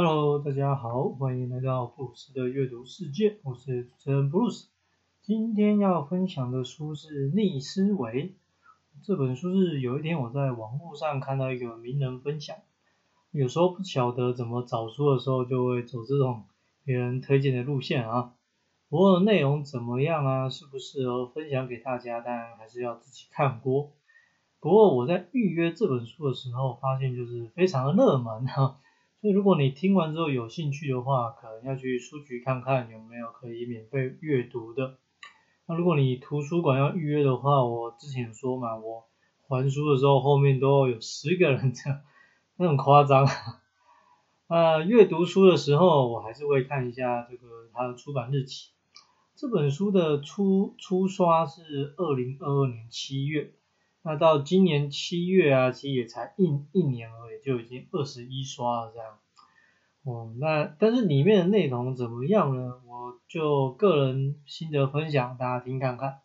Hello，大家好，欢迎来到布鲁斯的阅读世界，我是主持人布鲁斯。今天要分享的书是《逆思维》。这本书是有一天我在网络上看到一个名人分享，有时候不晓得怎么找书的时候，就会走这种别人推荐的路线啊。不过内容怎么样啊，适不适合分享给大家，当然还是要自己看过。不过我在预约这本书的时候，发现就是非常的热门哈。所以如果你听完之后有兴趣的话，可能要去书局看看有没有可以免费阅读的。那如果你图书馆要预约的话，我之前说嘛，我还书的时候后面都有十个人这样，那很夸张。啊，阅读书的时候我还是会看一下这个它的出版日期。这本书的初初刷是二零二二年七月。那到今年七月啊，其实也才一一年而已，就已经二十一刷了这样。哦，那但是里面的内容怎么样呢？我就个人心得分享，大家听看看。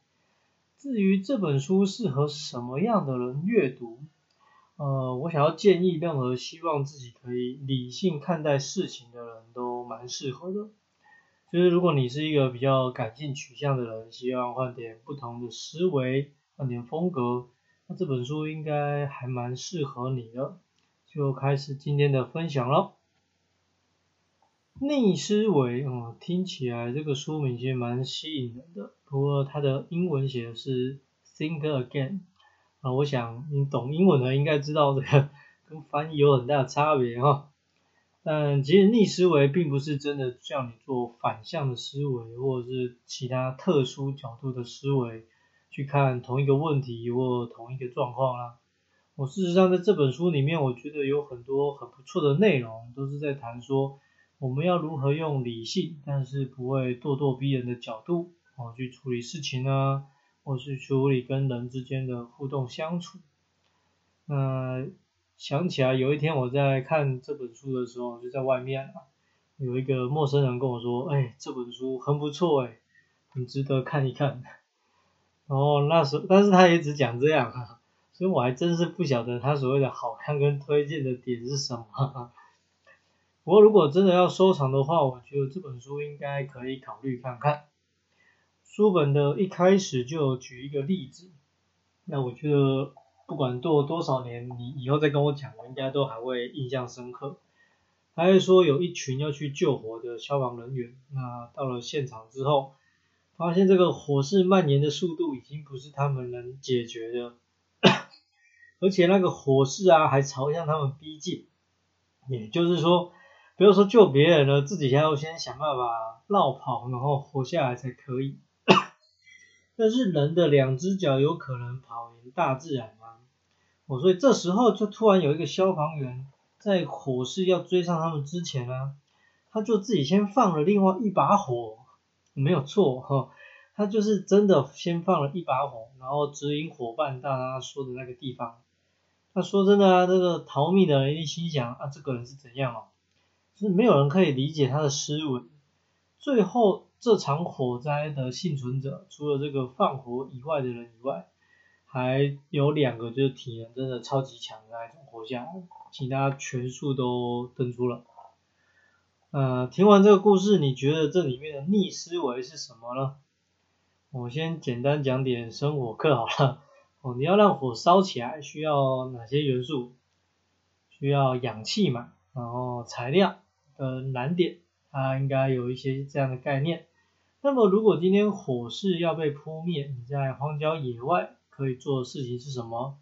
至于这本书适合什么样的人阅读，呃，我想要建议任何希望自己可以理性看待事情的人都蛮适合的。就是如果你是一个比较感性取向的人，希望换点不同的思维，换点风格。这本书应该还蛮适合你的，就开始今天的分享喽。逆思维，嗯，听起来这个书名其实蛮吸引人的。不过它的英文写的是 Think Again，啊，我想你懂英文的应该知道这个跟翻译有很大的差别哈。但其实逆思维并不是真的叫你做反向的思维，或者是其他特殊角度的思维。去看同一个问题或同一个状况啦。我事实上在这本书里面，我觉得有很多很不错的内容，都是在谈说我们要如何用理性，但是不会咄咄逼人的角度哦去处理事情啊，或是处理跟人之间的互动相处。那想起来有一天我在看这本书的时候，就在外面啊，有一个陌生人跟我说：“哎，这本书很不错哎，很值得看一看。”哦，那时但是他也只讲这样，所以我还真是不晓得他所谓的好看跟推荐的点是什么。不过如果真的要收藏的话，我觉得这本书应该可以考虑看看。书本的一开始就举一个例子，那我觉得不管过多少年，你以后再跟我讲，我应该都还会印象深刻。他是说有一群要去救火的消防人员，那到了现场之后。发现这个火势蔓延的速度已经不是他们能解决的，而且那个火势啊还朝向他们逼近，也就是说，不要说救别人了，自己还要先想办法绕跑，然后活下来才可以。但是人的两只脚有可能跑赢大自然吗？我所以这时候就突然有一个消防员在火势要追上他们之前呢，他就自己先放了另外一把火。没有错哈，他就是真的先放了一把火，然后指引伙伴到他说的那个地方。那说真的啊，这个逃命的人一定心想啊，这个人是怎样哦？就是没有人可以理解他的思维。最后这场火灾的幸存者，除了这个放火以外的人以外，还有两个就是体能真的超级强的那种活下来，其他全数都登出了。呃，听完这个故事，你觉得这里面的逆思维是什么呢？我先简单讲点生火课好了。哦，你要让火烧起来，需要哪些元素？需要氧气嘛，然后材料跟燃点，它应该有一些这样的概念。那么如果今天火势要被扑灭，你在荒郊野外可以做的事情是什么？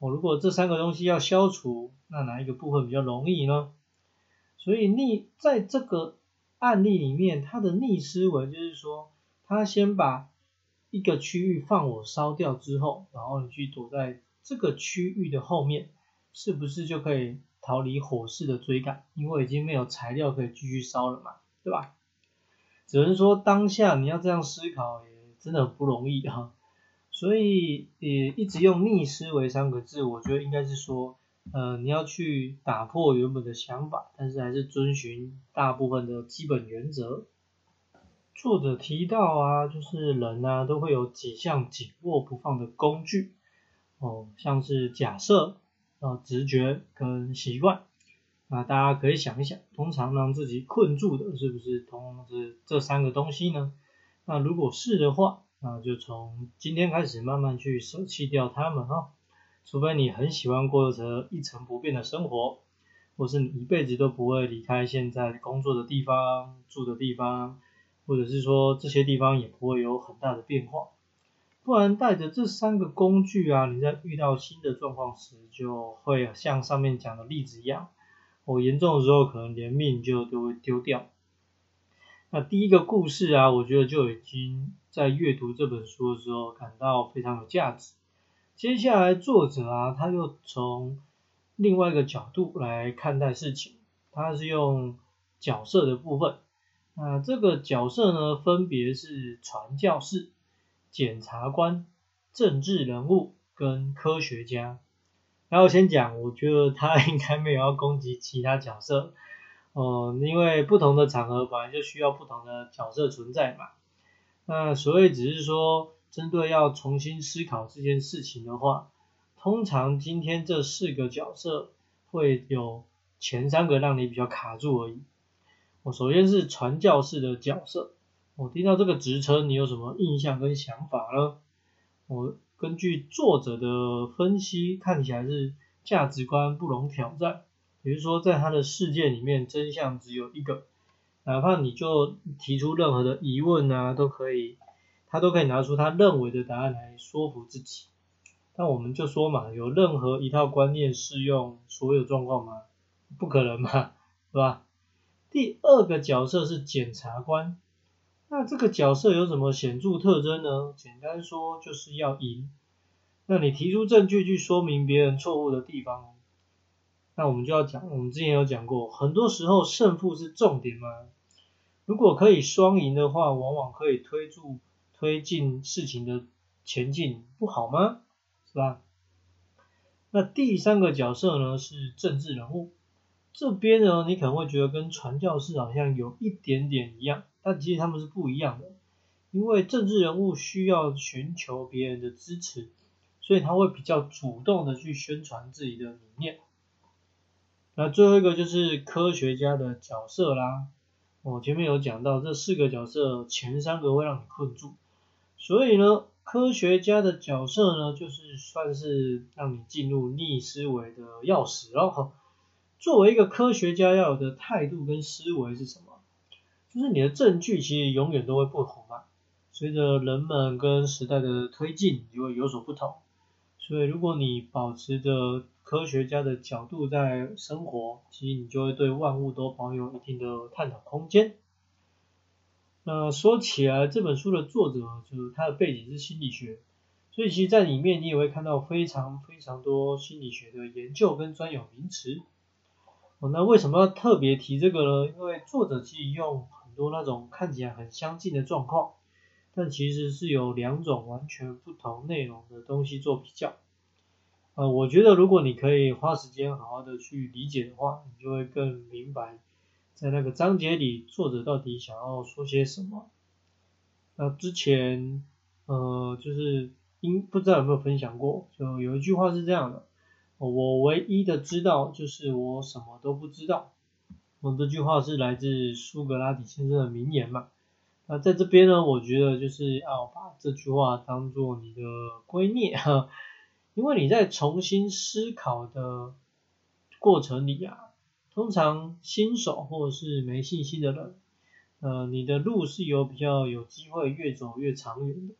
我，如果这三个东西要消除，那哪一个部分比较容易呢？所以逆在这个案例里面，他的逆思维就是说，他先把一个区域放火烧掉之后，然后你去躲在这个区域的后面，是不是就可以逃离火势的追赶？因为已经没有材料可以继续烧了嘛，对吧？只能说当下你要这样思考，也真的很不容易哈。所以也一直用逆思维三个字，我觉得应该是说。呃，你要去打破原本的想法，但是还是遵循大部分的基本原则。作者提到啊，就是人啊都会有几项紧握不放的工具，哦，像是假设、啊直觉跟习惯，那大家可以想一想，通常让自己困住的是不是同这这三个东西呢？那如果是的话，那就从今天开始慢慢去舍弃掉它们哈。除非你很喜欢过着一成不变的生活，或是你一辈子都不会离开现在工作的地方、住的地方，或者是说这些地方也不会有很大的变化。不然带着这三个工具啊，你在遇到新的状况时，就会像上面讲的例子一样，我严重的时候可能连命就都会丢掉。那第一个故事啊，我觉得就已经在阅读这本书的时候感到非常有价值。接下来作者啊，他又从另外一个角度来看待事情，他是用角色的部分。那这个角色呢，分别是传教士。检察官、政治人物跟科学家，然后先讲，我觉得他应该没有要攻击其他角色，哦，因为不同的场合本来就需要不同的角色存在嘛。那所以只是说，针对要重新思考这件事情的话，通常今天这四个角色会有前三个让你比较卡住而已。我首先是传教士的角色。我听到这个职称，你有什么印象跟想法呢？我根据作者的分析，看起来是价值观不容挑战，也就是说，在他的世界里面，真相只有一个，哪怕你就提出任何的疑问啊，都可以，他都可以拿出他认为的答案来说服自己。但我们就说嘛，有任何一套观念适用所有状况吗？不可能嘛，是吧？第二个角色是检察官。那这个角色有什么显著特征呢？简单说就是要赢。那你提出证据去说明别人错误的地方，那我们就要讲，我们之前有讲过，很多时候胜负是重点嘛。如果可以双赢的话，往往可以推助推进事情的前进，不好吗？是吧？那第三个角色呢是政治人物，这边呢你可能会觉得跟传教士好像有一点点一样。但其实他们是不一样的，因为政治人物需要寻求别人的支持，所以他会比较主动的去宣传自己的理念。那最后一个就是科学家的角色啦，我前面有讲到这四个角色，前三个会让你困住，所以呢，科学家的角色呢，就是算是让你进入逆思维的钥匙喽。作为一个科学家要有的态度跟思维是什么？就是你的证据其实永远都会不同嘛，随着人们跟时代的推进，就会有所不同。所以如果你保持着科学家的角度在生活，其实你就会对万物都保有一定的探讨空间。那说起来，这本书的作者就是他的背景是心理学，所以其实在里面你也会看到非常非常多心理学的研究跟专有名词。哦，那为什么要特别提这个呢？因为作者其实用很多那种看起来很相近的状况，但其实是有两种完全不同内容的东西做比较。呃，我觉得如果你可以花时间好好的去理解的话，你就会更明白在那个章节里作者到底想要说些什么。那之前呃就是应不知道有没有分享过，就有一句话是这样的：我唯一的知道就是我什么都不知道。我这句话是来自苏格拉底先生的名言嘛？那在这边呢，我觉得就是要把这句话当做你的圭臬哈，因为你在重新思考的过程里啊，通常新手或者是没信心的人，呃，你的路是有比较有机会越走越长远的。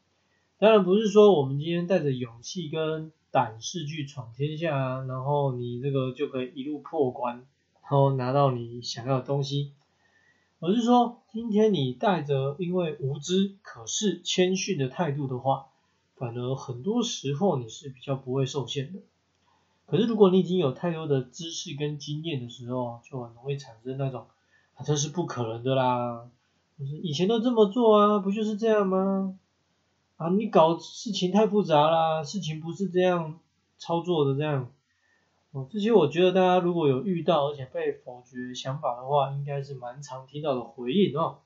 当然不是说我们今天带着勇气跟胆识去闯天下啊，然后你这个就可以一路破关。然后拿到你想要的东西，而是说，今天你带着因为无知可是谦逊的态度的话，反而很多时候你是比较不会受限的。可是如果你已经有太多的知识跟经验的时候，就很容易产生那种啊，这是不可能的啦，就是以前都这么做啊，不就是这样吗？啊，你搞事情太复杂啦，事情不是这样操作的这样。哦，这些我觉得大家如果有遇到而且被否决想法的话，应该是蛮常听到的回应哦。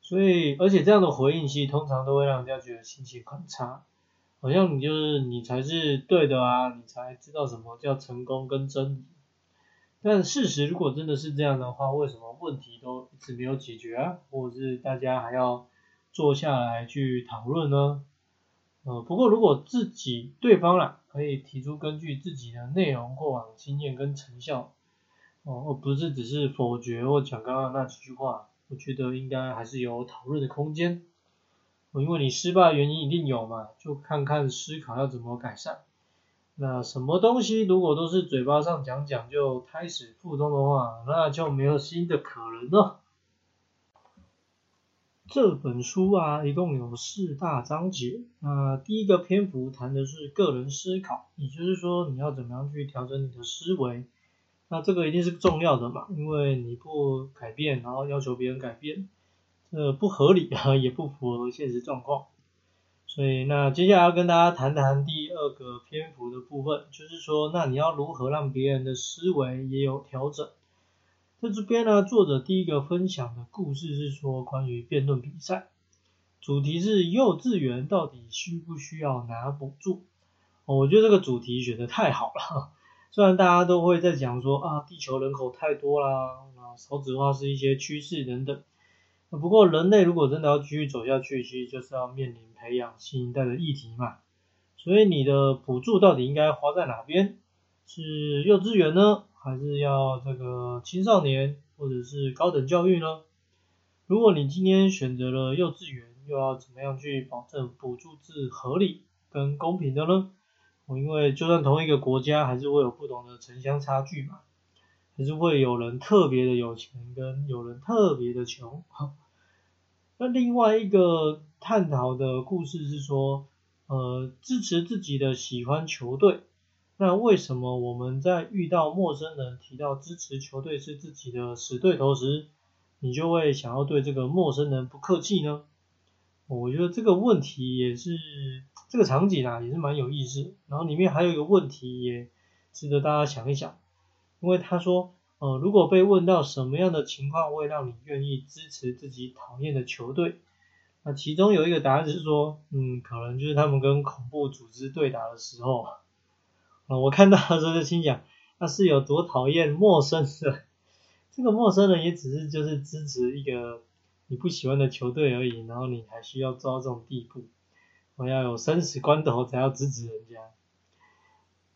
所以，而且这样的回应其实通常都会让人家觉得心情很差，好像你就是你才是对的啊，你才知道什么叫成功跟真理。但事实如果真的是这样的话，为什么问题都一直没有解决啊？或者是大家还要坐下来去讨论呢？呃，不过如果自己对方啦可以提出根据自己的内容、过往经验跟成效，哦，而不是只是否决或讲刚刚那几句话，我觉得应该还是有讨论的空间。因为你失败原因一定有嘛，就看看思考要怎么改善。那什么东西如果都是嘴巴上讲讲就胎死腹中的话，那就没有新的可能了。这本书啊，一共有四大章节。那第一个篇幅谈的是个人思考，也就是说你要怎么样去调整你的思维。那这个一定是重要的嘛，因为你不改变，然后要求别人改变。呃，不合理啊，也不符合现实状况。所以，那接下来要跟大家谈谈第二个篇幅的部分，就是说，那你要如何让别人的思维也有调整？在这边呢，作者第一个分享的故事是说关于辩论比赛，主题是幼稚园到底需不需要拿补助？我觉得这个主题选的太好了。虽然大家都会在讲说啊，地球人口太多啦，啊，少子化是一些趋势等等。不过，人类如果真的要继续走下去，其实就是要面临培养新一代的议题嘛。所以，你的补助到底应该花在哪边？是幼稚园呢，还是要这个青少年，或者是高等教育呢？如果你今天选择了幼稚园，又要怎么样去保证补助是合理跟公平的呢？我因为就算同一个国家，还是会有不同的城乡差距嘛，还是会有人特别的有钱，跟有人特别的穷。那另外一个探讨的故事是说，呃，支持自己的喜欢球队。那为什么我们在遇到陌生人提到支持球队是自己的死对头时，你就会想要对这个陌生人不客气呢？我觉得这个问题也是这个场景啊，也是蛮有意思。然后里面还有一个问题也值得大家想一想，因为他说。呃，如果被问到什么样的情况会让你愿意支持自己讨厌的球队，那其中有一个答案是说，嗯，可能就是他们跟恐怖组织对打的时候，啊，我看到的时候就心想，那是有多讨厌陌生人，这个陌生人也只是就是支持一个你不喜欢的球队而已，然后你还需要做到这种地步，我要有生死关头才要支持人家。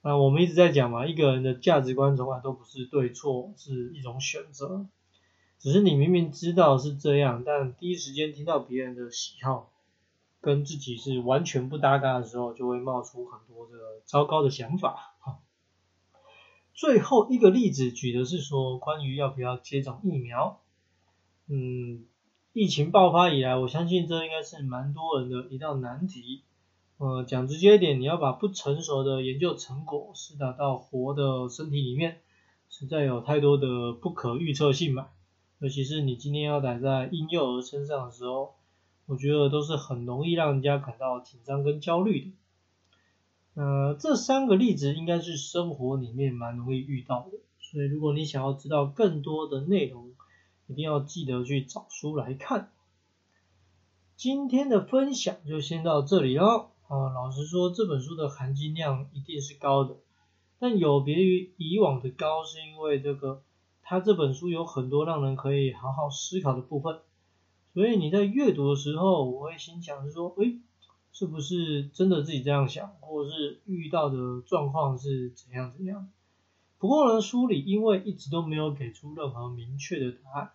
那我们一直在讲嘛，一个人的价值观从来都不是对错，是一种选择。只是你明明知道是这样，但第一时间听到别人的喜好跟自己是完全不搭嘎的时候，就会冒出很多的糟糕的想法。最后一个例子举的是说，关于要不要接种疫苗。嗯，疫情爆发以来，我相信这应该是蛮多人的一道难题。呃，讲直接一点，你要把不成熟的研究成果施打到活的身体里面，实在有太多的不可预测性嘛。尤其是你今天要打在婴幼儿身上的时候，我觉得都是很容易让人家感到紧张跟焦虑的。呃，这三个例子应该是生活里面蛮容易遇到的，所以如果你想要知道更多的内容，一定要记得去找书来看。今天的分享就先到这里喽。啊，老实说，这本书的含金量一定是高的，但有别于以往的高，是因为这个，它这本书有很多让人可以好好思考的部分，所以你在阅读的时候，我会心想是说，诶，是不是真的自己这样想，或者是遇到的状况是怎样怎样？不过呢，书里因为一直都没有给出任何明确的答案，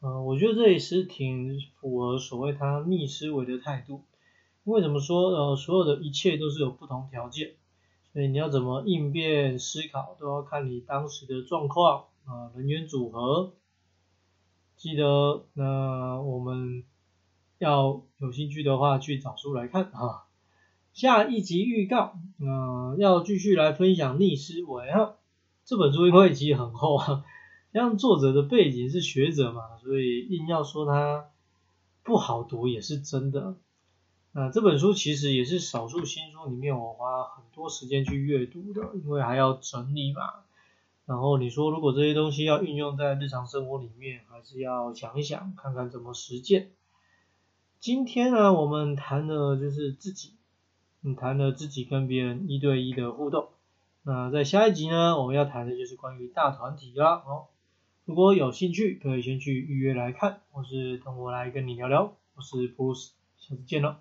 嗯，我觉得这也是挺符合所谓他逆思维的态度。为什么说呃所有的一切都是有不同条件，所以你要怎么应变思考都要看你当时的状况啊人员组合。记得那我们要有兴趣的话去找书来看啊。下一集预告，嗯要继续来分享逆思维啊。这本书因为其实很厚啊，像作者的背景是学者嘛，所以硬要说它不好读也是真的。那这本书其实也是少数新书里面我花很多时间去阅读的，因为还要整理嘛。然后你说如果这些东西要运用在日常生活里面，还是要想一想，看看怎么实践。今天呢，我们谈的就是自己，你谈了自己跟别人一对一的互动，那在下一集呢，我们要谈的就是关于大团体啦。哦，如果有兴趣，可以先去预约来看，或是等我来跟你聊聊。我是 Bruce，下次见了。